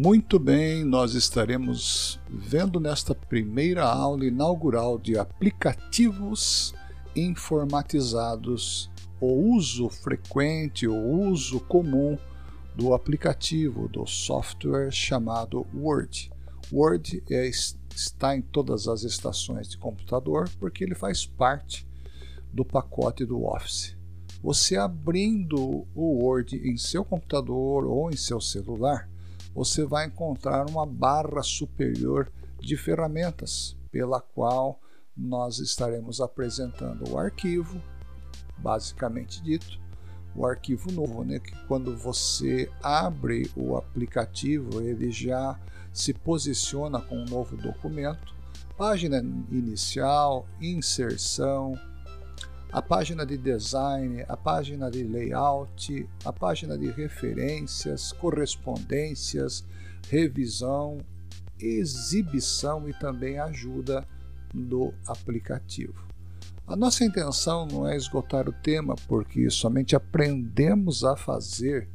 Muito bem, nós estaremos vendo nesta primeira aula inaugural de aplicativos informatizados o uso frequente, o uso comum do aplicativo, do software chamado Word. Word é, está em todas as estações de computador porque ele faz parte do pacote do Office. Você abrindo o Word em seu computador ou em seu celular, você vai encontrar uma barra superior de ferramentas, pela qual nós estaremos apresentando o arquivo, basicamente dito, o arquivo novo, né? Que quando você abre o aplicativo, ele já se posiciona com um novo documento, página inicial, inserção, a página de design, a página de layout, a página de referências, correspondências, revisão, exibição e também ajuda do aplicativo. A nossa intenção não é esgotar o tema, porque somente aprendemos a fazer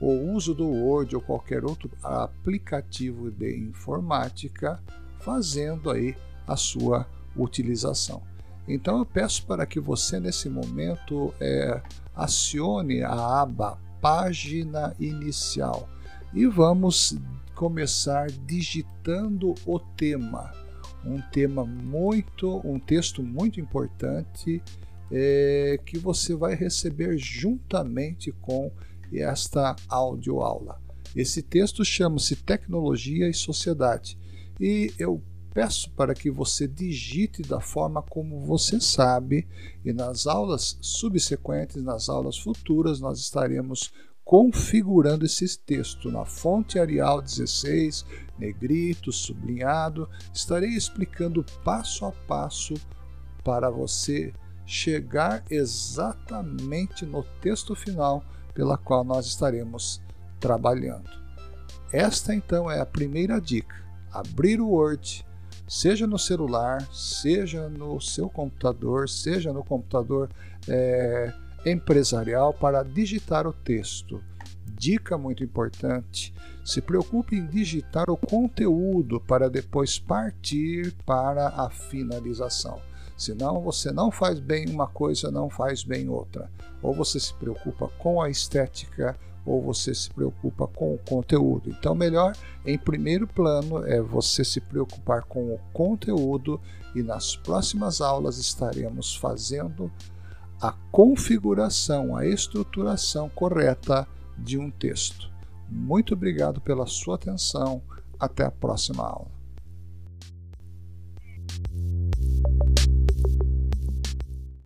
o uso do Word ou qualquer outro aplicativo de informática fazendo aí a sua utilização. Então eu peço para que você nesse momento é, acione a aba Página Inicial e vamos começar digitando o tema. Um tema muito, um texto muito importante é, que você vai receber juntamente com esta audioaula. Esse texto chama-se Tecnologia e Sociedade e eu peço para que você digite da forma como você sabe, e nas aulas subsequentes, nas aulas futuras, nós estaremos configurando esse texto na fonte Arial 16, negrito, sublinhado. Estarei explicando passo a passo para você chegar exatamente no texto final pela qual nós estaremos trabalhando. Esta então é a primeira dica: abrir o Word, seja no celular, seja no seu computador, seja no computador é, empresarial, para digitar o texto. Dica muito importante: se preocupe em digitar o conteúdo para depois partir para a finalização. Senão você não faz bem uma coisa, não faz bem outra. Ou você se preocupa com a estética, ou você se preocupa com o conteúdo. Então, melhor em primeiro plano é você se preocupar com o conteúdo e nas próximas aulas estaremos fazendo a configuração, a estruturação correta de um texto. Muito obrigado pela sua atenção. Até a próxima aula.